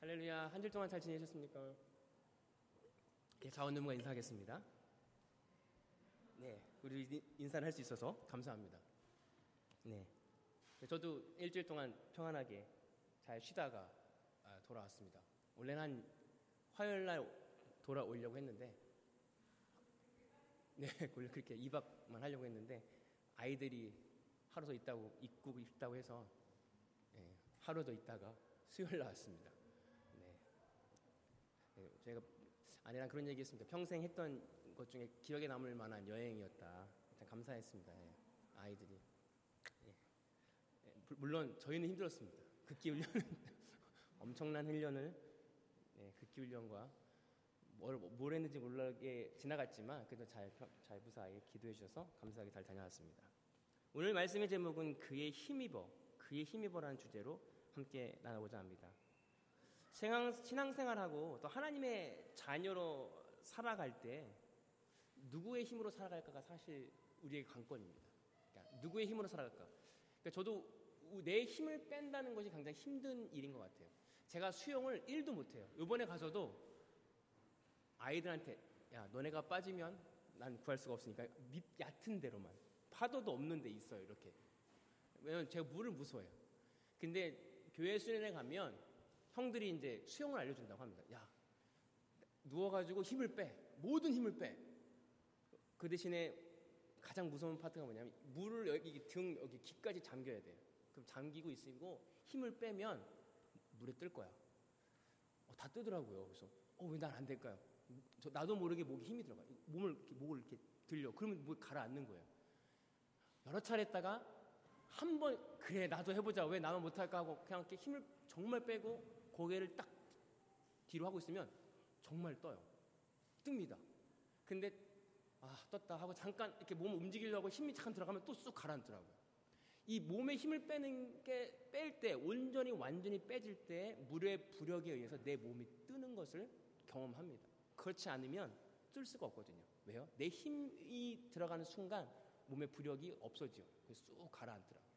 할렐루야. 한 주 동안 잘 지내셨습니까? 예, 자원누무가 인사하겠습니다. 네, 우리 인사를 할 수 있어서 감사합니다. 네. 저도 일주일 동안 평안하게 잘 쉬다가 아, 돌아왔습니다. 원래는 한 화요일 날 돌아오려고 했는데, 네, 그렇게 2박만 하려고 했는데, 아이들이 하루 더 있다고, 입고 있다고 해서, 네, 하루 더 있다가 수요일 나왔습니다. 네, 제가 아내랑 그런 얘기 했습니다. 평생 했던 것 중에 기억에 남을 만한 여행이었다. 감사했습니다. 예, 아이들이. 예. 예, 물론 저희는 힘들었습니다. 극기 훈련은 엄청난 훈련을 예, 극기 훈련과 뭘, 뭘 했는지 몰라게 지나갔지만 그래도 잘, 잘 무사하게 기도해 주셔서 감사하게 잘 다녀왔습니다. 오늘 말씀의 제목은 그의 힘입어, 그의 힘입어라는 주제로 함께 나눠보자 합니다. 신앙생활하고 또 하나님의 자녀로 살아갈 때 누구의 힘으로 살아갈까가 사실 우리의 관건입니다. 그러니까 누구의 힘으로 살아갈까? 그러니까 저도 내 힘을 뺀다는 것이 굉장히 힘든 일인 것 같아요. 제가 수영을 1도 못해요. 이번에 가서도 아이들한테 야 너네가 빠지면 난 구할 수가 없으니까 밑 얕은 데로만 파도도 없는 데 있어요 이렇게 왜냐면 제가 물을 무서워해요 근데 교회 수련회 가면 형들이 이제 수영을 알려준다고 합니다. 야, 누워가지고 힘을 빼. 모든 힘을 빼. 그 대신에 가장 무서운 파트가 뭐냐면 물을 여기 등 여기 귀까지 잠겨야 돼요. 그럼 잠기고 있으고 힘을 빼면 물에 뜰 거야. 어, 다 뜨더라고요. 그래서 어, 왜 난 안 될까요? 저 나도 모르게 목에 힘이 들어가. 몸을 이렇게 목을 이렇게 들려. 그러면 뭐 가라앉는 거예요. 여러 차례 했다가 한 번 그래 나도 해보자. 왜 나만 못할까 하고 그냥 이렇게 힘을 정말 빼고 고개를 딱 뒤로 하고 있으면 정말 떠요. 뜹니다. 근데 아 떴다 하고 잠깐 이렇게 몸 움직이려고 힘이 잠깐 들어가면 또 쑥 가라앉더라고요. 이 몸에 힘을 빼는 게 뺄 때 온전히 완전히 빼질 때 물의 부력에 의해서 내 몸이 뜨는 것을 경험합니다. 그렇지 않으면 뜰 수가 없거든요. 왜요? 내 힘이 들어가는 순간 몸의 부력이 없어지요. 그래서 쑥 가라앉더라고요.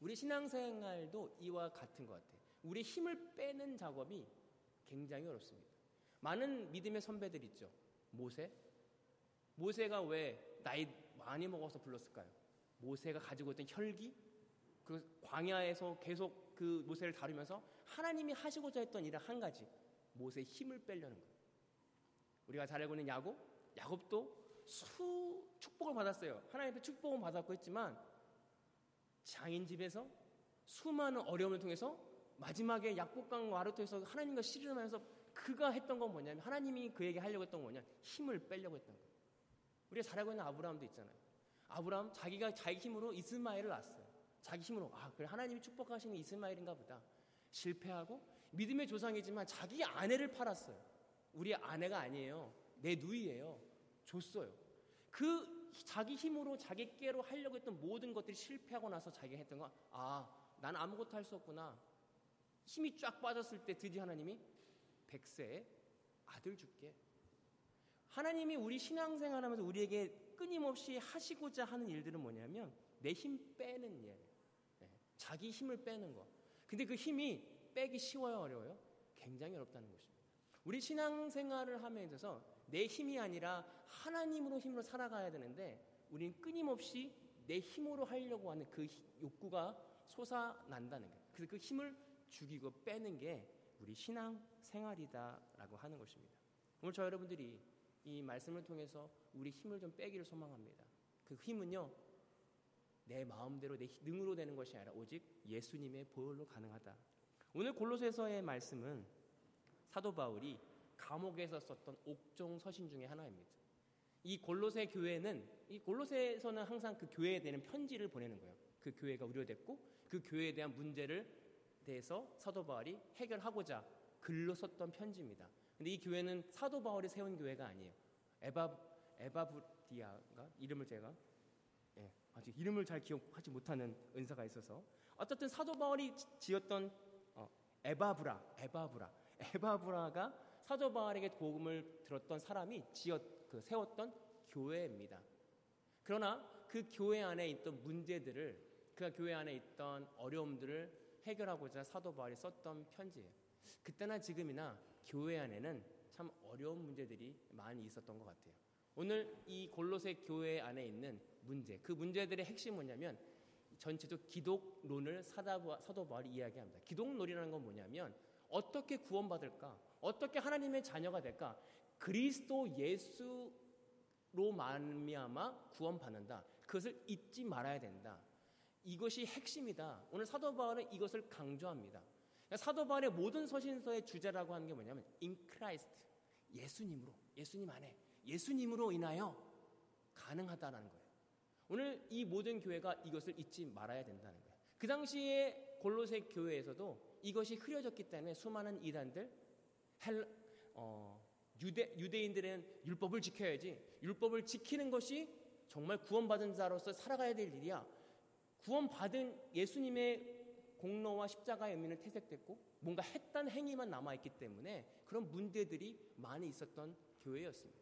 우리 신앙생활도 이와 같은 것 같아요. 우리 힘을 빼는 작업이 굉장히 어렵습니다. 많은 믿음의 선배들 있죠. 모세. 모세가 왜 나이 많이 먹어서 불렀을까요? 모세가 가지고 있던 혈기, 그 광야에서 계속 그 모세를 다루면서 하나님이 하시고자 했던 일은 한 가지, 모세의 힘을 빼려는 거예요. 우리가 잘 알고 있는 야곱, 야곱도 수 축복을 받았어요. 하나님의 축복은 받았고 했지만 장인 집에서 수많은 어려움을 통해서 마지막에 약복강 와르토에서 하나님과 씨름하면서 그가 했던 건 뭐냐면 하나님이 그에게 하려고 했던 건 뭐냐 힘을 빼려고 했던 거예요. 우리가 잘 알고 있는 아브라함도 있잖아요. 아브라함 자기가 자기 힘으로 이스마엘을 낳았어요. 자기 힘으로 아 그래 하나님이 축복하시는 이스마엘인가 보다. 실패하고 믿음의 조상이지만 자기 아내를 팔았어요. 우리 아내가 아니에요. 내 누이예요. 줬어요. 그 자기 힘으로 자기 깨로 하려고 했던 모든 것들이 실패하고 나서 자기가 했던 거, 아, 난 아무것도 할 수 없구나. 힘이 쫙 빠졌을 때 드디어 하나님이 백세 아들 줄게. 하나님이 우리 신앙생활 하면서 우리에게 끊임없이 하시고자 하는 일들은 뭐냐면 내 힘 빼는 일. 네. 자기 힘을 빼는 거. 근데 그 힘이 빼기 쉬워요, 어려워요? 굉장히 어렵다는 것입니다. 우리 신앙생활을 있어서 내 힘이 아니라 하나님으로 힘으로 살아가야 되는데 우리는 끊임없이 내 힘으로 하려고 하는 그 욕구가 솟아난다는 거예요. 그래서 그 힘을 죽이고 빼는 게 우리 신앙 생활이다라고 하는 것입니다. 오늘 저 여러분들이 이 말씀을 통해서 우리 힘을 좀 빼기를 소망합니다. 그 힘은요, 내 마음대로 내 능으로 되는 것이 아니라 오직 예수님의 보혈로 가능하다. 오늘 골로새서의 말씀은 사도 바울이 감옥에서 썼던 옥종 서신 중에 하나입니다. 이 골로새 교회는 이 골로새에서는 항상 그 교회에 대한 편지를 보내는 거예요. 그 교회가 우려됐고 그 교회에 대한 문제를 대해서 사도 바울이 해결하고자 글로 썼던 편지입니다. 근데 이 교회는 사도 바울이 세운 교회가 아니에요. 에바 에바브디아가 이름을 제가 예, 아직 이름을 잘 기억하지 못하는 은사가 있어서 어쨌든 사도 바울이 지었던 어, 에바브라 에바브라 에바브라가 사도 바울에게 복음을 들었던 사람이 지었 그 세웠던 교회입니다. 그러나 그 교회 안에 있던 문제들을 그 교회 안에 있던 어려움들을 해결하고자 사도 바울이 썼던 편지예요. 그때나 지금이나 교회 안에는 참 어려운 문제들이 많이 있었던 것 같아요. 오늘 이 골로새 교회 안에 있는 문제, 그 문제들의 핵심이 뭐냐면 전체적 기독론을 사도 바울이 이야기합니다. 기독론이라는 건 뭐냐면 어떻게 구원받을까? 어떻게 하나님의 자녀가 될까? 그리스도 예수로 말미암아 구원받는다. 그것을 잊지 말아야 된다. 이것이 핵심이다. 오늘 사도 바울은 이것을 강조합니다. 그러니까 사도 바울의 모든 서신서의 주제라고 하는 게 뭐냐면 in Christ 예수님으로 예수님 안에 예수님으로 인하여 가능하다라는 거예요. 오늘 이 모든 교회가 이것을 잊지 말아야 된다는 거예요. 그 당시에 골로새 교회에서도 이것이 흐려졌기 때문에 수많은 이단들 헬, 어, 유대, 유대인들은 율법을 지켜야지 율법을 지키는 것이 정말 구원받은 자로서 살아가야 될 일이야. 구원받은 예수님의 공로와 십자가의 의미는 퇴색됐고 뭔가 했던 행위만 남아있기 때문에 그런 문제들이 많이 있었던 교회였습니다.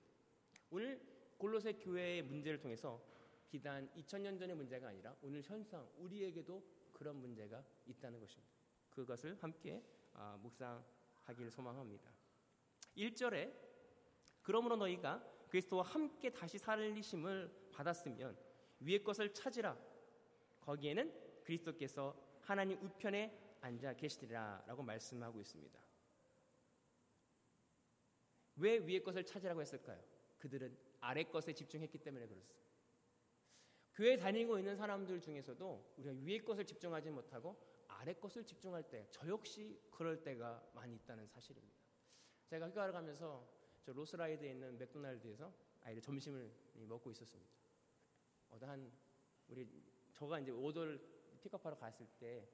오늘 골로새 교회의 문제를 통해서 비단 2000년 전의 문제가 아니라 오늘 현상 우리에게도 그런 문제가 있다는 것입니다. 그것을 함께 아, 묵상하기를 소망합니다. 1절에 그러므로 너희가 그리스도와 함께 다시 살리심을 받았으면 위의 것을 찾으라 거기에는 그리스도께서 하나님 우편에 앉아 계시리라라고 말씀하고 있습니다. 왜 위의 것을 찾으라고 했을까요? 그들은 아래 것에 집중했기 때문에 그렇습니다. 교회 다니고 있는 사람들 중에서도 우리가 위의 것을 집중하지 못하고 아래 것을 집중할 때, 저 역시 그럴 때가 많이 있다는 사실입니다. 제가 휴가를 가면서 저 로스라이드에 있는 맥도날드에서 아이들 점심을 먹고 있었습니다. 어한 우리 저가 이제 오더를 픽업하러 갔을 때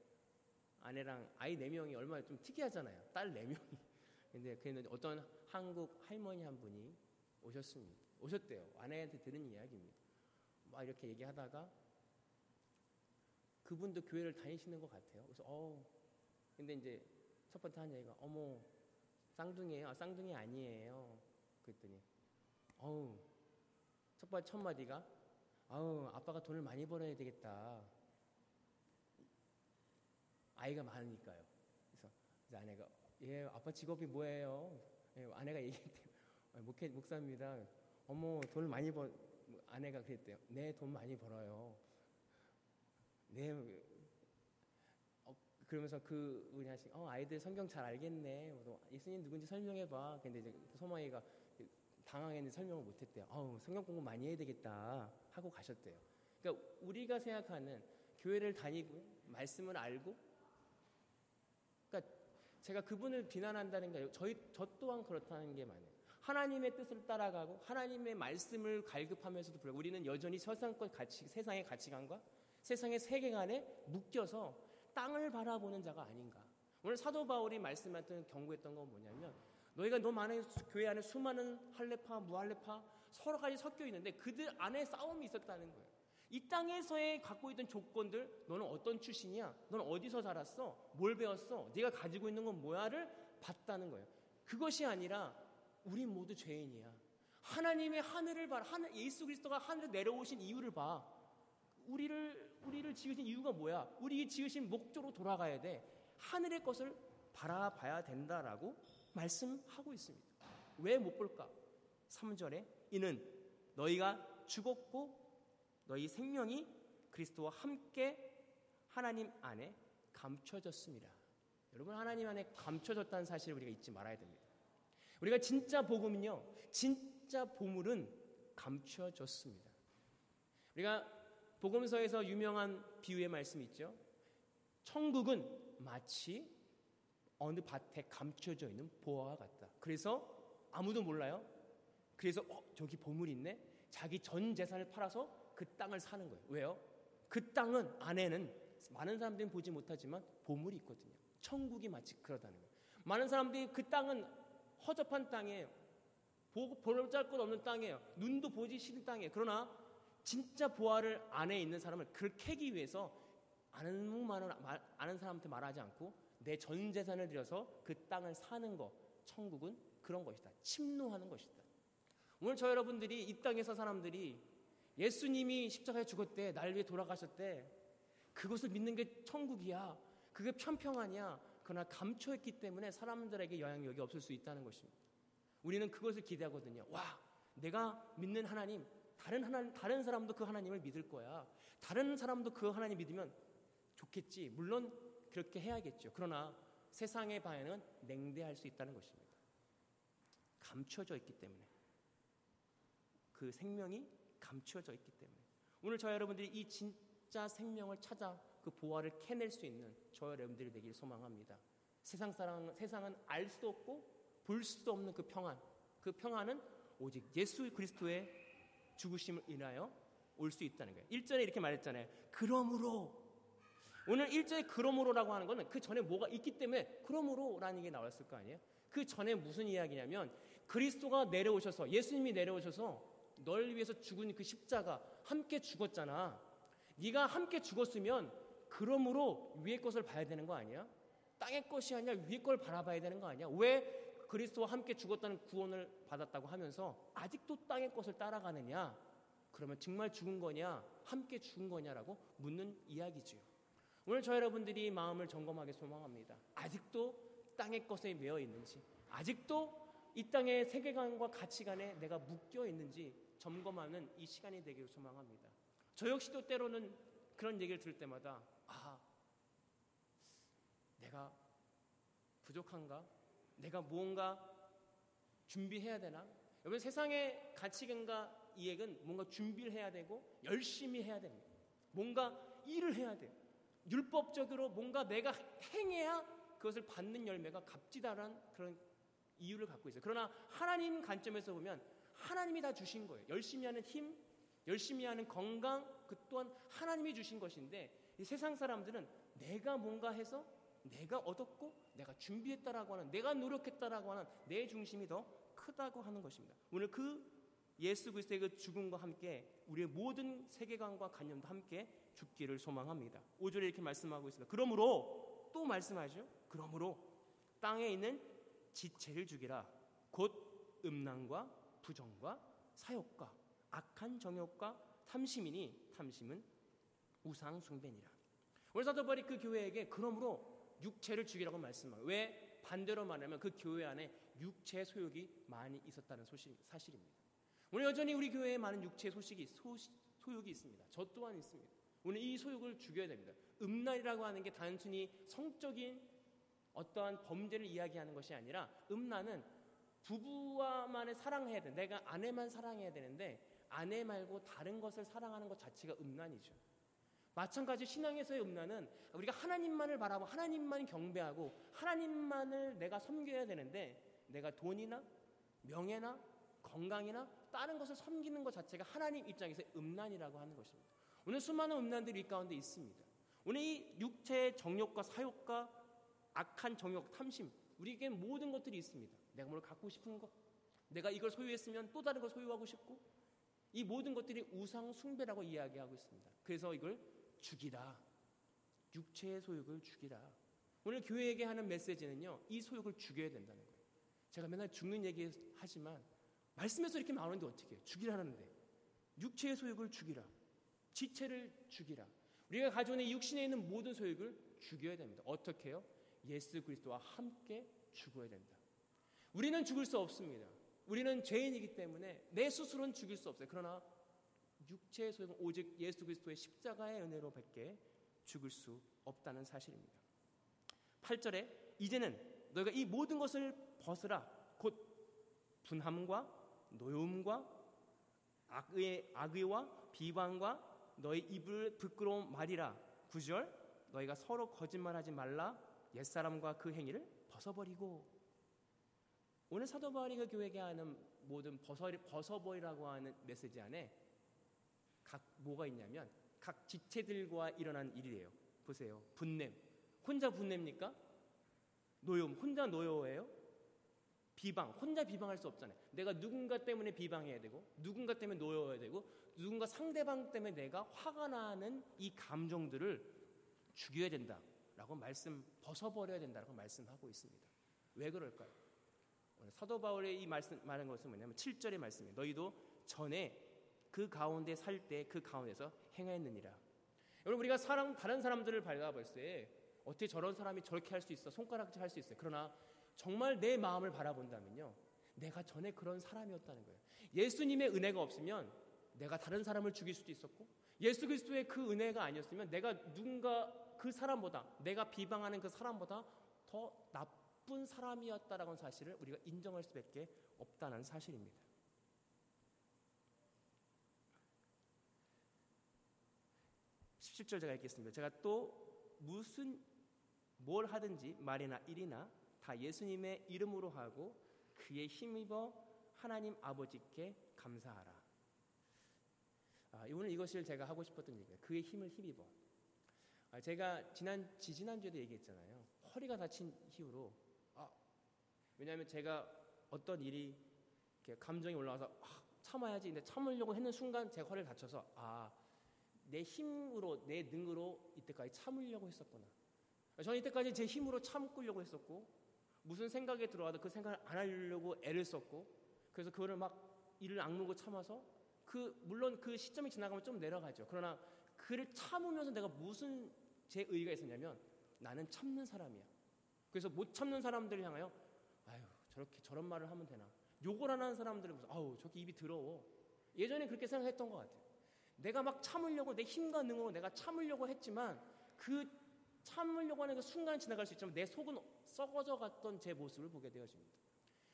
아내랑 아이 네 명이 얼마나 좀 특이하잖아요. 딸 네 명이. 근데 그는 어떤 한국 할머니 한 분이 오셨습니다. 오셨대요. 아내한테 들은 이야기입니다. 막 이렇게 얘기하다가 그분도 교회를 다니시는 것 같아요. 그래서 어 근데 이제 첫 번째 한 얘기가 어머 쌍둥이에요. 아, 쌍둥이 아니에요. 그랬더니 어우 첫 번째 첫 마디가 아우 아빠가 돈을 많이 벌어야 되겠다. 아이가 많으니까요. 그래서 아내가 예 아빠 직업이 뭐예요? 예, 아내가 얘기했대요. 아, 목회 목사입니다. 어머 돈을 많이 벌 아내가 그랬대요. 네 돈 많이 벌어요. 네 어, 그러면서 그분이 하시 어 아이들 성경 잘 알겠네. 예수님 누군지 설명해봐. 근데 이제 소망이가 당황했는데 설명을 못했대요. 어우 성경 공부 많이 해야 되겠다 하고 가셨대요. 그러니까 우리가 생각하는 교회를 다니고 말씀을 알고 그러니까 제가 그분을 비난한다는 게 저희 저 또한 그렇다는 게 많아요. 하나님의 뜻을 따라가고 하나님의 말씀을 갈급하면서도 불구하고 우리는 여전히 세상권 가치, 세상의 가치관과 세상의 세계관에 묶여서 땅을 바라보는 자가 아닌가. 오늘 사도 바울이 말씀했던 경고했던 건 뭐냐면 너희가 너무 많은 교회 안에 수많은 할레파, 무할레파 서로 가지 섞여 있는데 그들 안에 싸움이 있었다는 거예요. 이 땅에서의 갖고 있던 조건들, 너는 어떤 출신이야? 너는 어디서 자랐어? 뭘 배웠어? 네가 가지고 있는 건 뭐야를 봤다는 거예요. 그것이 아니라 우리 모두 죄인이야. 하나님의 하늘을 봐. 하늘, 예수 그리스도가 하늘에 내려오신 이유를 봐. 우리를 우리를 지으신 이유가 뭐야? 우리 지으신 목적으로 돌아가야 돼. 하늘의 것을 바라봐야 된다라고 말씀하고 있습니다. 왜 못 볼까? 3절에 이는 너희가 죽었고 너희 생명이 그리스도와 함께 하나님 안에 감춰졌습니다. 여러분 하나님 안에 감춰졌다는 사실을 우리가 잊지 말아야 됩니다. 우리가 진짜 복음은요. 진짜 보물은 감춰졌습니다. 우리가 복음서에서 유명한 비유의 말씀이 있죠. 천국은 마치 어느 밭에 감춰져 있는 보화와 같다. 그래서 아무도 몰라요. 그래서 어 저기 보물 있네. 자기 전 재산을 팔아서 그 땅을 사는 거예요. 왜요? 그 땅은 안에는 많은 사람들이 보지 못하지만 보물이 있거든요. 천국이 마치 그러다는 거예요. 많은 사람들이 그 땅은 허접한 땅이에요. 보잘 것 없는 땅이에요. 눈도 보지 싫은 땅이에요. 그러나 진짜 보화를 안에 있는 사람을 그걸 캐기 위해서 아는 아는 사람한테 말하지 않고 내 전 재산을 들여서 그 땅을 사는 거 천국은 그런 것이다. 침노하는 것이다. 오늘 저 여러분들이 이 땅에서 사람들이 예수님이 십자가에 죽었대, 날 위해 돌아가셨대. 그것을 믿는 게 천국이야. 그게 편평하냐? 그러나 감춰있기 때문에 사람들에게 영향력이 없을 수 있다는 것입니다. 우리는 그것을 기대하거든요. 와, 내가 믿는 하나님, 다른 하나 다른 사람도 그 하나님을 믿을 거야. 다른 사람도 그 하나님 믿으면 좋겠지. 물론 그렇게 해야겠죠. 그러나 세상의 반응은 냉대할 수 있다는 것입니다. 감춰져 있기 때문에 그 생명이 감춰져 있기 때문에 오늘 저 여러분들이 이 진짜 생명을 찾아 그 보화를 캐낼 수 있는 저 여러분들이 되길 소망합니다. 세상 사람 세상은 알 수도 없고 볼 수도 없는 그 평안. 그 평안은 오직 예수 그리스도의 죽으심을 인하여 올 수 있다는 거예요. 1절에 이렇게 말했잖아요. 그러므로 오늘 1절에 그러므로라고 하는 거는 그 전에 뭐가 있기 때문에 그러므로라는 게 나왔을 거 아니에요? 그 전에 무슨 이야기냐면 그리스도가 내려오셔서 예수님이 내려오셔서 널 위해서 죽은 그 십자가 함께 죽었잖아. 네가 함께 죽었으면 그러므로 위의 것을 봐야 되는 거 아니야? 땅의 것이 아니라 위의 걸 바라봐야 되는 거 아니야? 왜 그리스도와 함께 죽었다는 구원을 받았다고 하면서 아직도 땅의 것을 따라가느냐? 그러면 정말 죽은 거냐? 함께 죽은 거냐라고 묻는 이야기지요. 오늘 저 여러분들이 마음을 점검하게 소망합니다. 아직도 땅의 것에 매여 있는지, 아직도 이 땅의 세계관과 가치관에 내가 묶여 있는지 점검하는 이 시간이 되기를 소망합니다. 저 역시도 때로는 그런 얘기를 들을 때마다 아, 내가 부족한가? 내가 무언가 준비해야 되나? 여러분 세상의 가치관과 이익은 뭔가 준비를 해야 되고 열심히 해야 됩니다. 뭔가 일을 해야 돼요. 율법적으로 뭔가 내가 행해야 그것을 받는 열매가 값지다라는 그런 이유를 갖고 있어요. 그러나 하나님 관점에서 보면 하나님이 다 주신 거예요. 열심히 하는 힘, 열심히 하는 건강, 그 또한 하나님이 주신 것인데 이 세상 사람들은 내가 뭔가 해서 내가 얻었고 내가 준비했다라고 하는 내가 노력했다라고 하는 내 중심이 더 크다고 하는 것입니다. 오늘 그 예수 그리스도의 그 죽음과 함께 우리의 모든 세계관과 관념도 함께 죽기를 소망합니다. 5절에 이렇게 말씀하고 있습니다. 그러므로 또 말씀하죠. 그러므로 땅에 있는 지체를 죽이라. 곧 음란과 부정과 사욕과 악한 정욕과 탐심이니 탐심은 우상 숭배니라. 오늘 사도 바울이 그 교회에게 그러므로 육체를 죽이라고 말씀하고 왜 반대로 말하면 그 교회 안에 육체 소욕이 많이 있었다는 소식, 사실입니다. 오늘 여전히 우리 교회에 많은 육체 소식이 소, 소욕이 있습니다. 저 또한 있습니다. 오늘 이 소욕을 죽여야 됩니다. 음란이라고 하는 게 단순히 성적인 어떠한 범죄를 이야기하는 것이 아니라 음란은 부부와만을 사랑해야 돼. 내가 아내만 사랑해야 되는데 아내 말고 다른 것을 사랑하는 것 자체가 음란이죠. 마찬가지 신앙에서의 음란은 우리가 하나님만을 바라보고 하나님만 경배하고 하나님만을 내가 섬겨야 되는데 내가 돈이나 명예나 건강이나 다른 것을 섬기는 것 자체가 하나님 입장에서 음란이라고 하는 것입니다. 오늘 수많은 음란들이 이 가운데 있습니다. 오늘 이 육체의 정욕과 사욕과 악한 정욕, 탐심, 우리에게 모든 것들이 있습니다. 내가 뭘 갖고 싶은 것, 내가 이걸 소유했으면 또 다른 걸 소유하고 싶고, 이 모든 것들이 우상 숭배라고 이야기하고 있습니다. 그래서 이걸 죽이라. 육체의 소욕을 죽이라. 오늘 교회에게 하는 메시지는요, 이 소욕을 죽여야 된다는 거예요. 제가 맨날 죽는 얘기 하지만, 말씀에서 이렇게 나오는데 어떻게 해요? 죽이라는데. 육체의 소욕을 죽이라. 지체를 죽이라. 우리가 있는 육신에 있는 모든 소욕을 죽여야 됩니다. 어떻게 해요? 예수 그리스도와 함께 죽어야 된다. 우리는 죽을 수 없습니다. 우리는 죄인이기 때문에 내 스스로는 죽일 수 없어요. 그러나 육체의 소용은 오직 예수 그리스도의 십자가의 은혜로 밖에 죽을 수 없다는 사실입니다. 8절에 이제는 너희가 이 모든 것을 벗으라 곧 분함과 노여움과 악의, 악의와 비방과 너희 입을 부끄러운 말이라 9절 너희가 서로 거짓말하지 말라 옛사람과 그 행위를 벗어버리고 오늘 사도 바울이 그 교회에게 하는 모든 벗어, 벗어버리라고 하는 메시지 안에 각 뭐가 있냐면 각 지체들과 일어난 일이에요. 보세요. 분냄. 혼자 분냄니까? 노여움. 혼자 노여워해요? 비방. 혼자 비방할 수 없잖아요. 내가 누군가 때문에 비방해야 되고 누군가 때문에 노여워야 되고 누군가 상대방 때문에 내가 화가 나는 이 감정들을 죽여야 된다. 라고 말씀 벗어버려야 된다고 말씀하고 있습니다. 왜 그럴까요? 사도 바울의 이 말씀 말한 것은 뭐냐면 7절의 말씀이에요. 너희도 전에 그 가운데 살 때 그 가운데서 행하였느니라. 여러분 우리가 사람 다른 사람들을 발가볼 때 어떻게 저런 사람이 저렇게 할 수 있어? 손가락질 할 수 있어요. 그러나 정말 내 마음을 바라본다면요. 내가 전에 그런 사람이었다는 거예요. 예수님의 은혜가 없으면 내가 다른 사람을 죽일 수도 있었고 예수 그리스도의 그 은혜가 아니었으면 내가 누군가 그 사람보다 내가 비방하는 그 사람보다 더 나쁜 사람이었다라는 사실을 우리가 인정할 수밖에 없다는 사실입니다. 17절 제가 읽겠습니다. 제가 또 무슨 뭘 하든지 말이나 일이나 다 예수님의 이름으로 하고 그의 힘입어 하나님 아버지께 감사하라. 아, 오늘 이것을 제가 하고 싶었던 얘기예요. 그의 힘을 힘입어. 아, 제가 지난 지지난 주에도 얘기했잖아요. 허리가 다친 이후로 아, 왜냐하면 제가 어떤 일이 감정이 올라와서 아, 참아야지. 근데 참으려고 했는 순간 제 허리를 다쳐서 아, 내 힘으로 내 능으로 이때까지 참으려고 했었구나. 저는 이때까지 제 힘으로 참으려고 했었고 무슨 생각에 들어와도 그 생각을 안 하려고 애를 썼고 그래서 그거를 막 이를 악물고 참아서 그 물론 그 시점이 지나가면 좀 내려가죠. 그러나 그를 참으면서 내가 무슨 제 의의가 있었냐면 나는 참는 사람이야. 그래서 못 참는 사람들을 향하여 아유 저렇게 저런 말을 하면 되나 욕을 안 하는 사람들은 무슨 아우 저렇게 입이 더러워 예전에 그렇게 생각했던 것 같아요. 내가 막 참으려고 내 힘과 능으로 내가 참으려고 했지만 그 참으려고 하는 그 순간 지나갈 수 있지만 내 속은 썩어져 갔던 제 모습을 보게 되어집니다.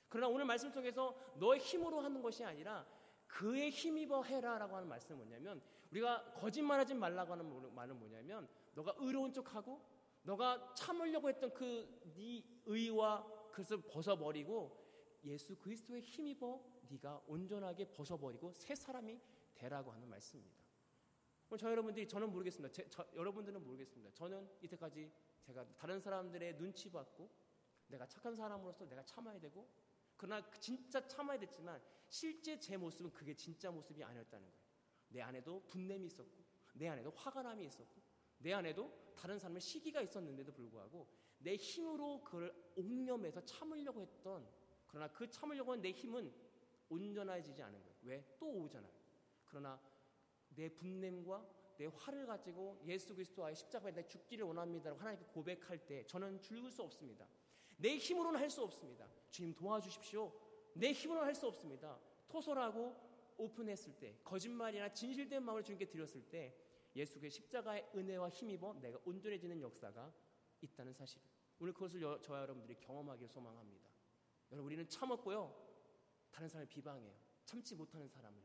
그러나 오늘 말씀 속에서 너의 힘으로 하는 것이 아니라 그의 힘입어 해라라고 하는 말씀은 뭐냐면 우리가 거짓말하지 말라고 하는 말은 뭐냐면 너가 의로운 척하고 너가 참으려고 했던 그 네 의와 그것을 벗어버리고 예수 그리스도의 힘입어 네가 온전하게 벗어버리고 새 사람이 되라고 하는 말씀입니다. 저 여러분들이 저는 모르겠습니다. 제, 저, 여러분들은 모르겠습니다. 저는 이때까지 제가 다른 사람들의 눈치 받고 내가 착한 사람으로서 내가 참아야 되고 그러나 진짜 참아야 됐지만 실제 제 모습은 그게 진짜 모습이 아니었다는 거예요. 내 안에도 분냄이 있었고 내 안에도 화가 남이 있었고 내 안에도 다른 사람의 시기가 있었는데도 불구하고 내 힘으로 그걸 옥념해서 참으려고 했던 그러나 그 참으려고 한 내 힘은 온전해지지 않은 거예요. 왜? 또 오잖아요. 그러나 내 분냄과 내 화를 가지고 예수 그리스도와의 십자가에 내 죽기를 원합니다라고 하나님께 고백할 때 저는 죽을 수 없습니다. 내 힘으로는 할 수 없습니다. 주님 도와주십시오. 내 힘으로는 할 수 없습니다. 토설하고 오픈했을 때 거짓말이나 진실된 마음을 주님께 드렸을 때 예수의 십자가의 은혜와 힘입어 내가 온전해지는 역사가 있다는 사실. 오늘 그것을 여, 저와 여러분들이 경험하길 소망합니다. 여러분 우리는 참았고요. 다른 사람을 비방해요. 참지 못하는 사람을.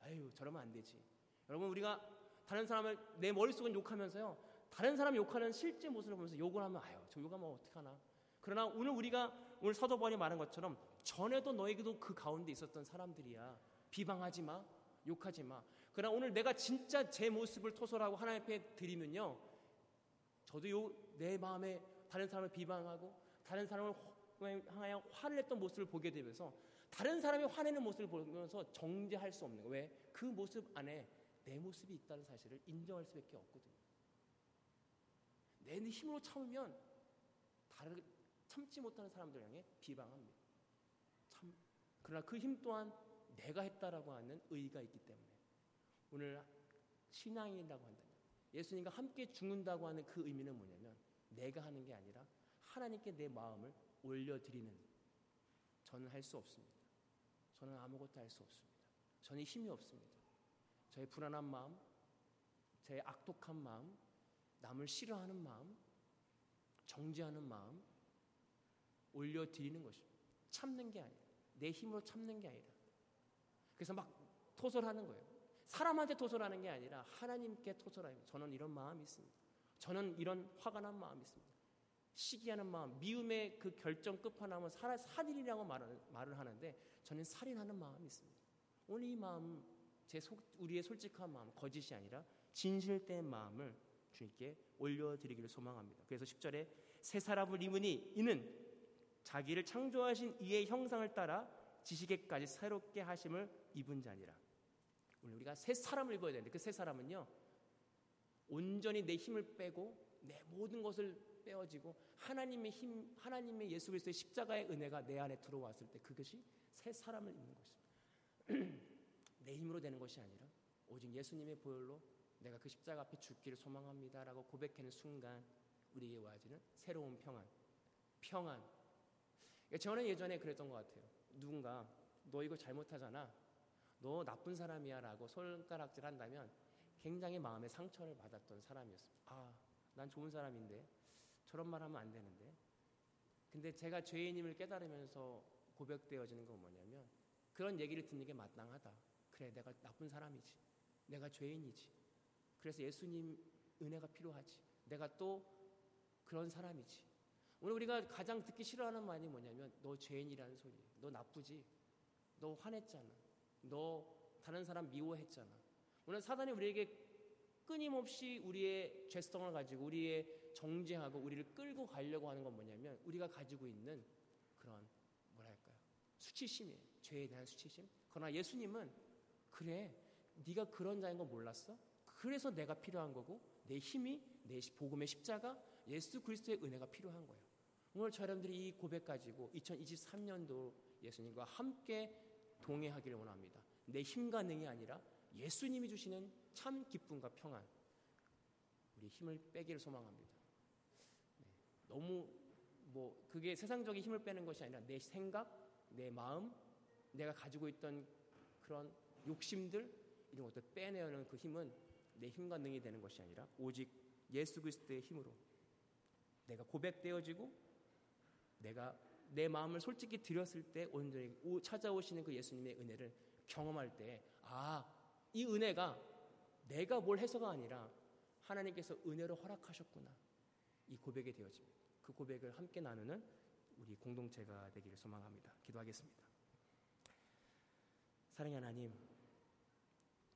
아유 저러면 안 되지. 여러분 우리가 다른 사람을 내 머릿속은 욕하면서요. 다른 사람 욕하는 실제 모습을 보면서 욕을 하면 아유 저 욕하면 어떡하나. 그러나 오늘 우리가 오늘 사도 바울이 말한 것처럼 전에도 너에게도 그 가운데 있었던 사람들이야. 비방하지 마. 욕하지 마. 그러나 오늘 내가 진짜 제 모습을 토설하고 하나님 앞에 드리면요. 저도 요, 내 마음에 다른 사람을 비방하고 다른 사람을 향하여 화를 냈던 모습을 보게 되면서 다른 사람이 화내는 모습을 보면서 정죄할 수 없는 거예요. 왜? 그 모습 안에 내 모습이 있다는 사실을 인정할 수밖에 없거든요. 내 힘으로 참으면 다른 참지 못하는 사람들 향해 비방합니다. 참 그러나 그 힘 또한 내가 했다라고 하는 의의가 있기 때문에 오늘 신앙이라고 한다면 예수님과 함께 죽는다고 하는 그 의미는 뭐냐면 내가 하는 게 아니라 하나님께 내 마음을 올려드리는 저는 할 수 없습니다. 저는 아무것도 할 수 없습니다. 저는 힘이 없습니다. 저의 불안한 마음, 제 악독한 마음, 남을 싫어하는 마음, 정죄하는 마음 올려드리는 것입니다. 참는 게 아니라 내 힘으로 참는 게 아니라 그래서 막 토설하는 거예요. 사람한테 토설하는 게 아니라 하나님께 토설하는 저는 이런 마음이 있습니다. 저는 이런 화가 난 마음이 있습니다. 시기하는 마음, 미움의 그 결정 끝판왕은 살인이라고 말을 하는데 저는 살인하는 마음이 있습니다. 오늘 이 마음, 제 속, 우리의 솔직한 마음, 거짓이 아니라 진실된 마음을 주님께 올려드리기를 소망합니다. 그래서 10절에 새 사람을 입으니 이는 자기를 창조하신 이의 형상을 따라 지식에까지 새롭게 하심을 입은 자니라. 오늘 우리가 새 사람을 입어야 되는데 그 새 사람은요 온전히 내 힘을 빼고 내 모든 것을 빼어지고 하나님의 힘, 하나님의 예수 그리스도의 십자가의 은혜가 내 안에 들어왔을 때 그것이 새 사람을 입는 것입니다. 내 힘으로 되는 것이 아니라 오직 예수님의 보혈로 내가 그 십자가 앞에 죽기를 소망합니다라고 고백하는 순간 우리에게 와지는 새로운 평안. 평안. 그러니까 저는 예전에 그랬던 것 같아요. 누군가 너 이거 잘못하잖아. 너 나쁜 사람이야라고 손가락질 한다면 굉장히 마음의 상처를 받았던 사람이었어요. 아, 난 좋은 사람인데 저런 말 하면 안 되는데. 근데 제가 죄인임을 깨달으면서 고백되어지는 건 뭐냐면 그런 얘기를 듣는 게 마땅하다. 그래, 내가 나쁜 사람이지. 내가 죄인이지. 그래서 예수님 은혜가 필요하지. 내가 또 그런 사람이지. 오늘 우리가 가장 듣기 싫어하는 말이 뭐냐면 너 죄인이라는 소리예요. 너 나쁘지. 너 화냈잖아. 너 다른 사람 미워했잖아. 오늘 사단이 우리에게 끊임없이 우리의 죄성을 가지고 우리의 정죄하고 우리를 끌고 가려고 하는 건 뭐냐면 우리가 가지고 있는 그런 뭐랄까요 수치심이에요. 죄에 대한 수치심. 그러나 예수님은 그래 네가 그런 자인 거 몰랐어? 그래서 내가 필요한 거고 내 힘이 내 복음의 십자가 예수 그리스도의 은혜가 필요한 거예요. 오늘 저 여러분들이 이 고백 가지고 2023년도 예수님과 함께 동행하기를 원합니다. 내 힘과 능이 아니라 예수님이 주시는 참 기쁨과 평안. 우리 힘을 빼기를 소망합니다. 네, 너무 뭐 그게 세상적인 힘을 빼는 것이 아니라 내 생각, 내 마음, 내가 가지고 있던 그런 욕심들 이런 것들 빼내는 그 힘은 내 힘과 능이 되는 것이 아니라 오직 예수 그리스도의 힘으로 내가 고백되어지고 내가 내 마음을 솔직히 드렸을 때 온전히 찾아오시는 그 예수님의 은혜를 경험할 때, 아, 이 은혜가 내가 뭘 해서가 아니라 하나님께서 은혜로 허락하셨구나. 이 고백이 되어집니다. 그 고백을 함께 나누는 우리 공동체가 되기를 소망합니다. 기도하겠습니다. 사랑의 하나님,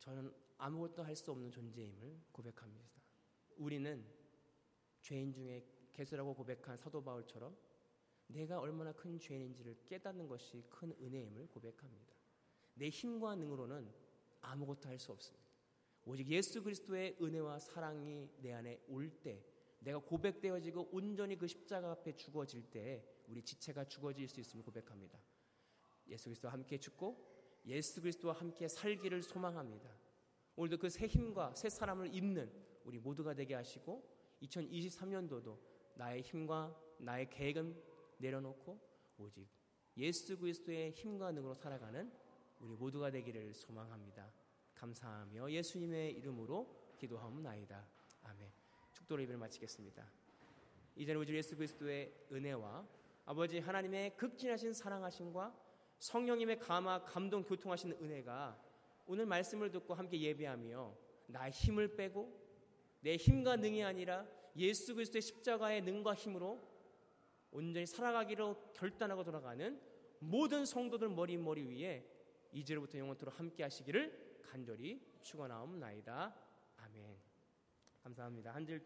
저는 아무것도 할 수 없는 존재임을 고백합니다. 우리는 죄인 중에 개수라고 고백한 사도 바울처럼 내가 얼마나 큰 죄인인지를 깨닫는 것이 큰 은혜임을 고백합니다. 내 힘과 능으로는 아무것도 할 수 없습니다. 오직 예수 그리스도의 은혜와 사랑이 내 안에 올 때, 내가 고백되어지고 온전히 그 십자가 앞에 죽어질 때, 우리 지체가 죽어질 수 있음을 고백합니다. 예수 그리스도와 함께 죽고 예수 그리스도와 함께 살기를 소망합니다. 오늘도 그 새 힘과 새 사람을 입는 우리 모두가 되게 하시고 2023년도도 나의 힘과 나의 계획은 내려놓고 오직 예수 그리스도의 힘과 능으로 살아가는 우리 모두가 되기를 소망합니다. 감사하며 예수님의 이름으로 기도하옵나이다. 아멘. 축도로 예배를 마치겠습니다. 이제는 우리 예수 그리스도의 은혜와 아버지 하나님의 극진하신 사랑하심과 성령님의 감화 감동 교통하시는 은혜가 오늘 말씀을 듣고 함께 예배하며 나의 힘을 빼고 내 힘과 능이 아니라 예수 그리스도의 십자가의 능과 힘으로 온전히 살아가기로 결단하고 돌아가는 모든 성도들 머리 머리 위에 이제로부터 영원토록 함께 하시기를 간절히 축원하옵나이다. 아멘. 감사합니다. 한줄 동안